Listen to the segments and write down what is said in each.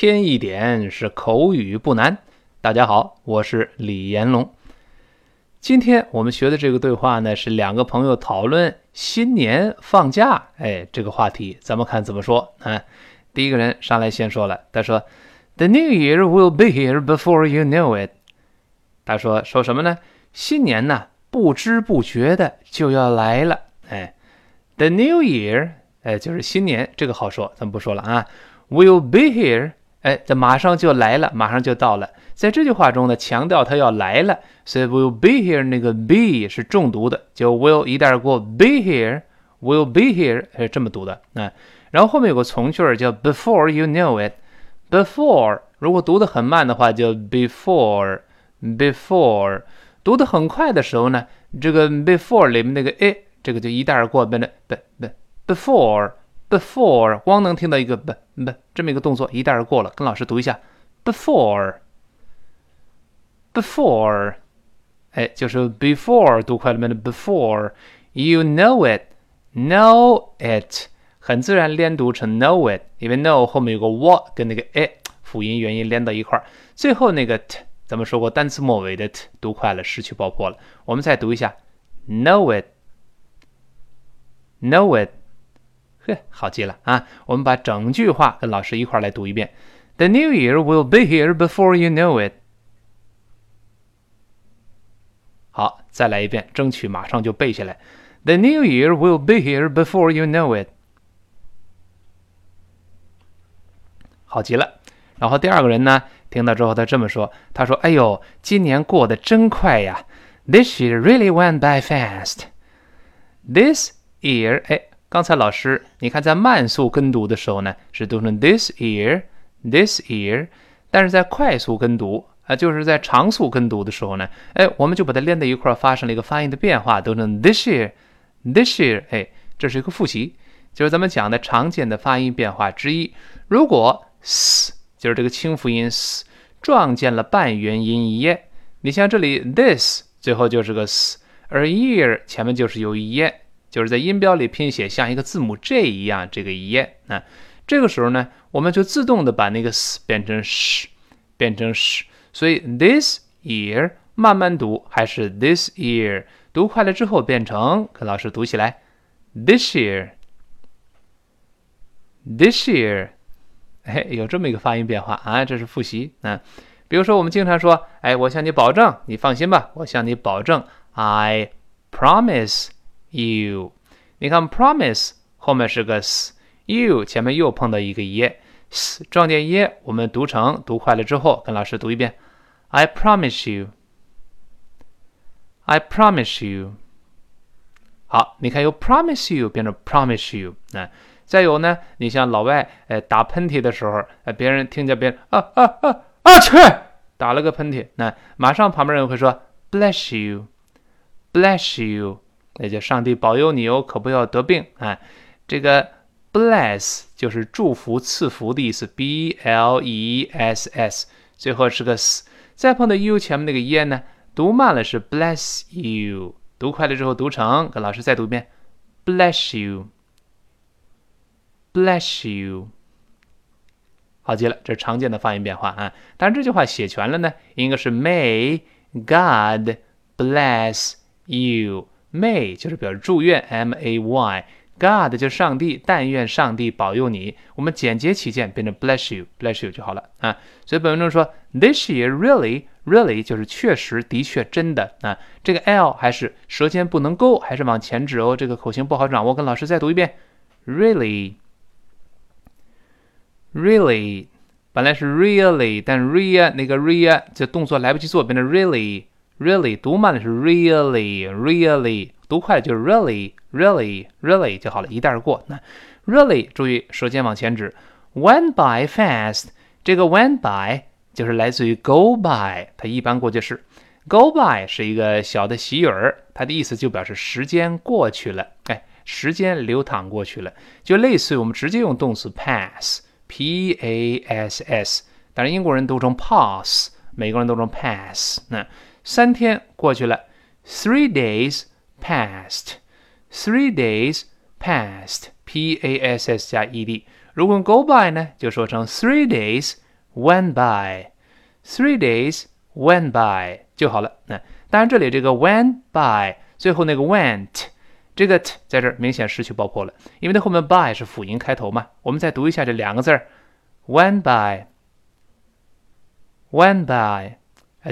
添一点是口语不难。大家好，我是李延龙。今天我们学的这个对话呢，是两个朋友讨论新年放假，哎，这个话题，咱们看怎么说啊？第一个人上来先说了，他说：“The New Year will be here before you know it。”他说说什么呢？新年呢，不知不觉的就要来了。哎，The New Year，哎，就是新年，这个好说，咱们不说了啊。Will be here，哎，这马上就来了，马上就到了。在这句话中呢，强调它要来了，所以 will be here 那个 be 是重读的，就 will 一带而过，be here，will be here 是这么读的。那然后后面有个从句叫 before you know it，before 如果读得很慢的话，就 before，before 读得很快的时候呢，这个 before 里面那个 a 这个就一带而过，变成 be be before。Before，光能听到一个 b b 这么一个动作，一带而过了。跟老师读一下，before，before，哎，就是 before 读快了没的 before，you know it，know it，很自然连读成 know it，因为 know 后面有个 what 跟那个 it 辅音元音连到一块儿，最后那个 t，咱们说过单词末尾的 t 读快了失去爆破了。我们再读一下，know it，know it。好极了啊！我们把整句话跟老师一块来读一遍：The New Year will be here before you know it。好，再来一遍，争取马上就背下来：The New Year will be here before you know it。好极了。然后第二个人呢，听到之后他这么说：“他说，哎呦，今年过得真快呀！This year really went by fast。This year，哎。” 刚才老师，你看在慢速跟读的时候呢，是读成 this year，this year，但是在快速跟读啊，就是在长速跟读的时候呢，哎，我们就把它连在一块儿，发生了一个发音的变化，读成 this year，this year，哎，这是一个复习，就是咱们讲的常见的发音变化之一。如果 s 就是这个清辅音 s 撞见了半元音 e，你像这里 this 最后就是个 s，而 year 前面就是有 e。就是在音标里拼写像一个字母 J 一样，这个一页啊，这个时候呢，我们就自动的把那个 s 变成 sh，变成 sh，所以 this year 慢慢读还是 this year，读快了之后变成跟老师读起来 this year，this year，哎，有这么一个发音变化啊，这是复习啊。比如说我们经常说，哎，我向你保证，你放心吧，我向你保证，I promise。You，你看，promise 后面是个 s，you 前面又碰到一个 e，s 撞见 e，我们读成读快了之后，跟老师读一遍，I promise you，I promise you。好，你看由 promise you 变成 promise you，啊，再有呢，你像老外，哎，打喷嚏的时候，哎，别人听见别人啊啊啊啊去，打了个喷嚏，那马上旁边人会说 bless you，bless you。那就上帝保佑你哦，可不要得病啊！这个 bless 就是祝福、赐福的意思，b l e s s，最后是个 s，再碰到 u 前面那个 e 呢，读慢了是 bless you，读快了之后读成，跟老师再读一遍，bless you，bless you，好极了，这是常见的发音变化啊！但是这句话写全了呢，应该是 May God bless you。May 就是表示祝愿，M A Y，God 就是上帝，但愿上帝保佑你。我们简洁起见，变成 Bless you，Bless you 就好了啊。所以本文中说，This year really，really 就是确实、的确、真的啊。这个 L 还是舌尖不能勾，还是往前指哦。这个口型不好掌握，跟老师再读一遍，Really，Really，本来是 Really，但 Ria 那个 Ria 这动作来不及做，变成 Really。Really 读慢了是 really，really 读快了就是 really，really，really 就好了，一带而过。那 really 注意舌尖往前指，went by fast，这个 went by 就是来自于 go by，它一般过去式。go by 是一个小的习语儿，它的意思就表示时间过去了，哎，时间流淌过去了，就类似于我们直接用动词 pass，p a s s，但是英国人读成 pass，美国人读成 pass，那。三天过去了，three days passed，three days passed，p a s s 加 e d。 如果用 go by 呢，就说成 three days went by。Three days went by 就好了。那当然，这里这个 went by 最后那个 went 这个 t 在这儿明显失去爆破了，因为它后面 by 是辅音开头嘛。我们再读一下这两个字儿，went by，went by，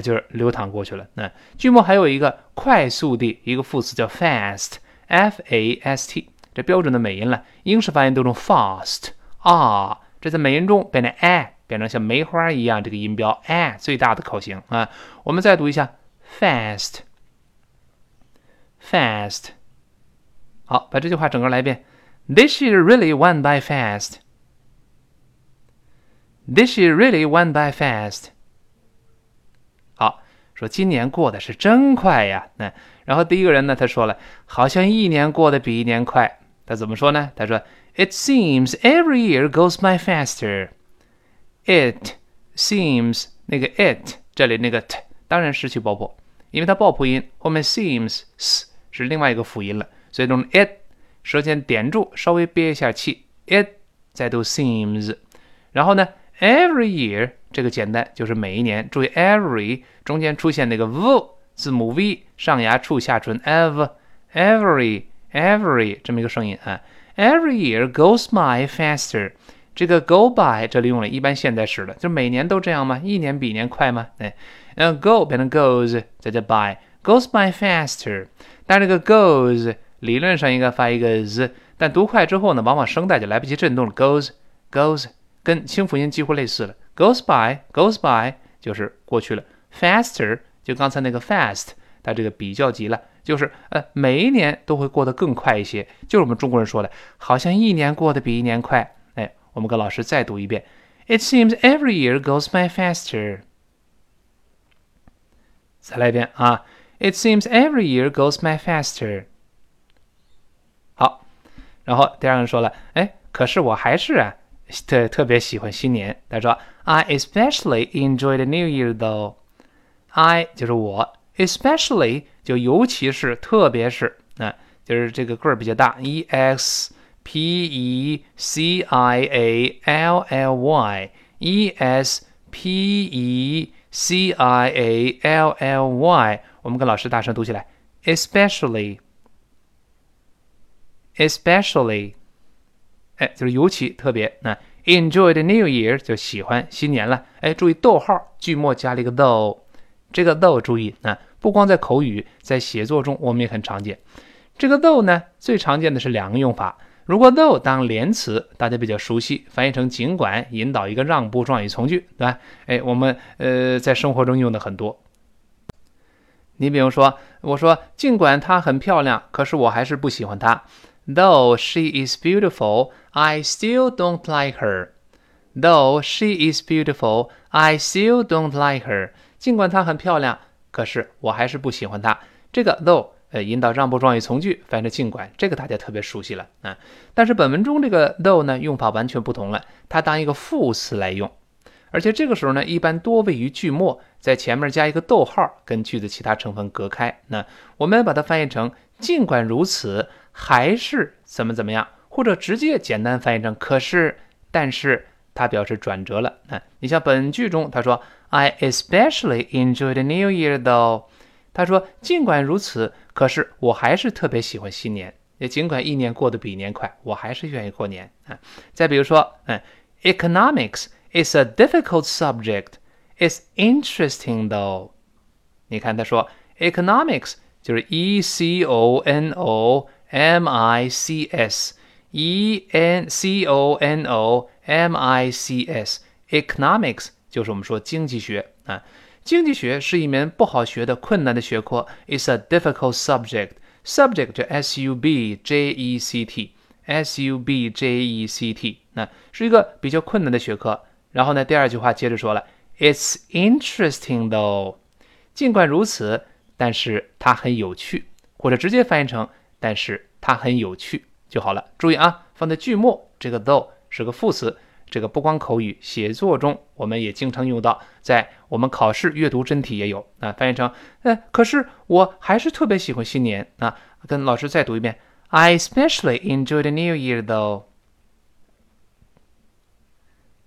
就是流淌过去了。那句末还有一个快速的一个副词叫 fast，f a s t，这标准的美音了。英式发音都用 fast 啊，这在美音中变成 a。变成像梅花一样这个音标，a，最大的口型啊！我们再读一下，fast，fast。好，把这句话整个来一遍。This is really one by fast. This is really one by fast. 说今年过得是真快呀。那然后第一个人呢，他说了，好像一年过得比一年快。他怎么说呢？他说，It seems every year goes by faster. It seems 那个 it 这里那个 t 当然失去爆破，因为它爆破音后面 seems s 是另外一个辅音了，所以用 it 舌尖点住，稍微憋一下气，it 再读 seems，然后呢 every year 这个简单就是每一年，注意 every 中间出现那个 v 字母 v 上牙触下唇 ev every every 这么一个声音啊，every year goes by faster。这个 go by 这里用了一般现在时的，就每年都这样吗？一年比一年快吗？哎，然后 go 变成 goes，再加 by，goes by faster。但这个 goes 理论上应该发一个 z，但读快之后呢，往往声带就来不及震动了。goes，goes 跟清辅音几乎类似了。goes by，goes by 就是过去了。faster 就刚才那个 fast，它这个比较级了，就是呃每一年都会过得更快一些。就是我们中国人说的，好像一年过得比一年快。哎我们跟老师再读一遍。It seems every year goes by faster。再来一遍啊！It seems every year goes by faster。好，然后第二个人说了，哎，可是我还是啊，特特别喜欢新年。他说，I especially enjoy the New Year though。I 就是我，especially 就尤其是，特别是，啊，就是这个个儿比较大，e x。P E C I A L L Y E S P E C I A L L Y，我们跟老师大声读起来，especially，especially， 哎，就是尤其特别。那 enjoy the new year 就喜欢新年了。哎，注意逗号，句末加了一个 though，这个 though 注意啊，不光在口语，在写作中我们也很常见。这个 though 呢，最常见的是两个用法。如果 though 当连词，大家比较熟悉，翻译成尽管，引导一个让步状语从句，对吧？哎，我们呃在生活中用的很多。你比如说，我说尽管她很漂亮，可是我还是不喜欢她。Though she is beautiful, I still don't like her. Though she is beautiful, I still don't like her. 尽管她很漂亮，可是我还是不喜欢她。这个 though。呃，引导让步状语从句，翻译成尽管，这个大家特别熟悉了啊。但是本文中这个 though 呢，用法完全不同了，它当一个副词来用，而且这个时候呢，一般多位于句末，在前面加一个逗号，跟句子其他成分隔开。那我们把它翻译成尽管如此，还是怎么怎么样，或者直接简单翻译成可是，但是它表示转折了。啊，你像本句中，他说 I especially enjoy the New Year though。他说：“尽管如此，可是我还是特别喜欢新年。也尽管一年过得比一年快，我还是愿意过年啊。再比如说，嗯，Economics is a difficult subject. It's interesting though。你看他说，Economics 就是 E C O N O M I C S，E N C O N O M I C S，Economics 就是我们说经济学啊。”经济学是一门不好学的困难的学科，is a difficult subject. Subject 就 S U B J E C T，S U B J E C T，那是一个比较困难的学科。然后呢，第二句话接着说了，It's interesting though。尽管如此，但是它很有趣，或者直接翻译成 但是它很有趣就好了。注意啊，放在句末，这个 though 是个副词。这个不光口语写作中，我们也经常用到，在我们考试阅读真题也有啊。翻译成，呃，可是我还是特别喜欢新年啊。跟老师再读一遍，I especially enjoy the New Year though。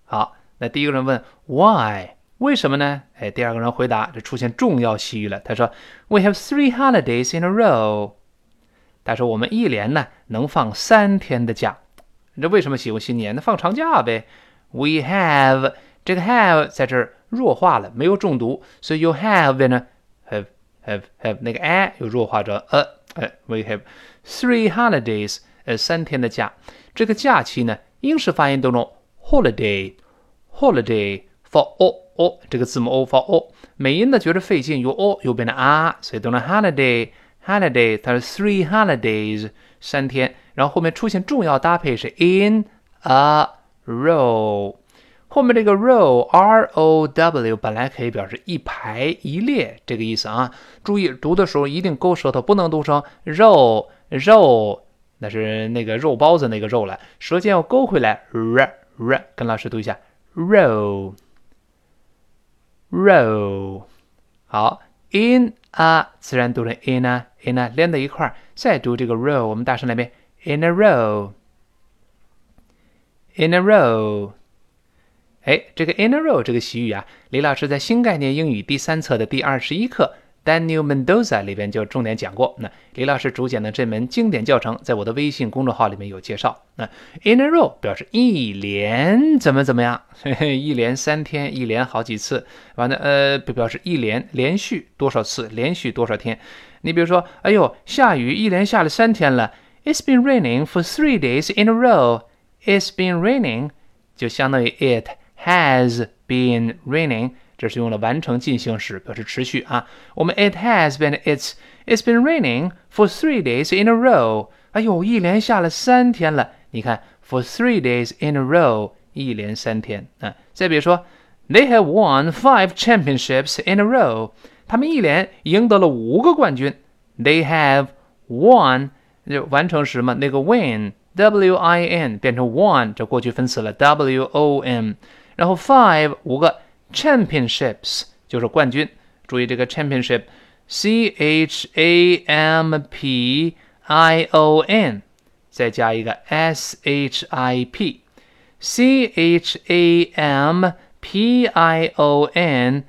好那第一个人问 Why？为什么呢？哎，第二个人回答，这出现重要习语了。他说：“We have three holidays in a row。”他说：“我们一连呢能放三天的假。”这为什么喜欢新年？那放长假呗。We have 这个 have 在这儿弱化了，没有重读，所以 you have 呢？have have have 那个 a 又弱化成 a。哎，We have three holidays，呃，三天的假。这个假期呢，英式发音当中 holiday，holiday for o o 这个字母 o for o，美音呢觉得费劲，由 o 又变成 r，所以读成 holiday，holiday，它是 three holidays，三天。然后后面出现重要搭配是 in a row，后面这个 row r o w 本来可以表示一排一列这个意思啊，注意读的时候一定勾舌头，不能读成肉肉，那是那个肉包子那个肉了，舌尖要勾回来，r r，跟老师读一下 row row，好 in a 自然读成 in a in a 连在一块儿，再读这个 row，我们大声来遍。In a row, in a row，哎，这个 in a row 这个习语啊，李老师在新概念英语第三册的第二十一课 Daniel Mendoza 里边就重点讲过。那李老师主讲的这门经典教程，在我的微信公众号里面有介绍。那 in a row 表示一连怎么怎么样，一连三天，一连好几次，完了呃，表示一连连续多少次，连续多少天。你比如说，哎呦，下雨一连下了三天了。It's been raining for three days in a row. It's been raining，就相当于 it has been raining，这是用了完成进行时，表示持续啊。我们 it has been it's it's been raining for three days in a row。哎呦，一连下了三天了。你看，for three days in a row，一连三天啊。再比如说，They have won five championships in a row。他们一连赢得了五个冠军。They have won 就完成时嘛，那个 win w i n 变成 won，这过去分词了 w o n，然后 five 五个 championships 就是冠军，注意这个 championship c h a m p i o n，再加一个 s h i p c h a m p i o n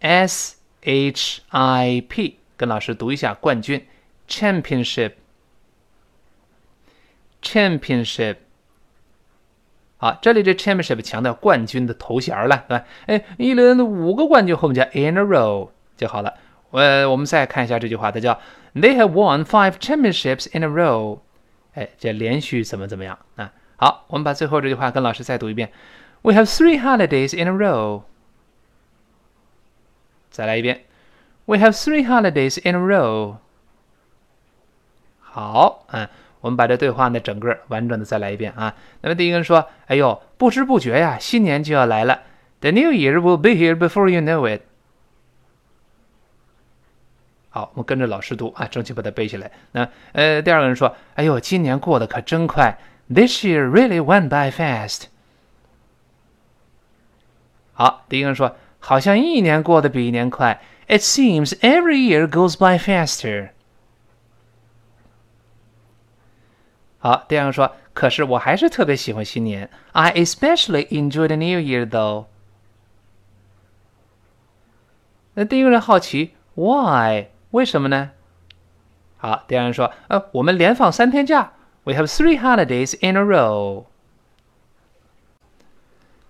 s h i p，跟老师读一下冠军 championship。Championship， 好，这里这 Championship 强调冠军的头衔了，对吧？哎，一轮五个冠军后面加 in a row 就好了。呃，我们再看一下这句话，它叫 They have won five championships in a row。哎，这连续怎么怎么样啊？好，我们把最后这句话跟老师再读一遍：We have three holidays in a row。再来一遍：We have three holidays in a row。好，嗯。我们把这对话呢整个完整的再来一遍啊。那么第一个人说：“哎呦，不知不觉呀，新年就要来了。The New Year will be here before you know it。”好，我们跟着老师读啊，争取把它背下来。那呃，第二个人说：“哎呦，今年过得可真快。This year really went by fast。”好，第一个人说：“好像一年过得比一年快。It seems every year goes by faster。”好，第二个说，可是我还是特别喜欢新年。I especially enjoy the New Year, though。那第一个人好奇，Why？为什么呢？好，第二人说，呃，我们连放三天假。We have three holidays in a row。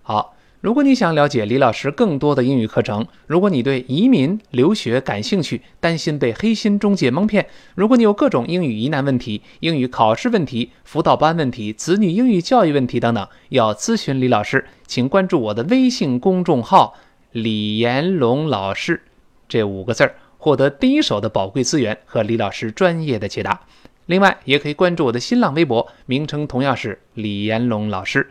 好。 如果你想了解李老师更多的英语课程，如果你对移民留学感兴趣，担心被黑心中介蒙骗，如果你有各种英语疑难问题、英语考试问题、辅导班问题、子女英语教育问题等等，要咨询李老师，请关注我的微信公众号“李延龙老师”这五个字儿，获得第一手的宝贵资源和李老师专业的解答。另外，也可以关注我的新浪微博，名称同样是李延龙老师。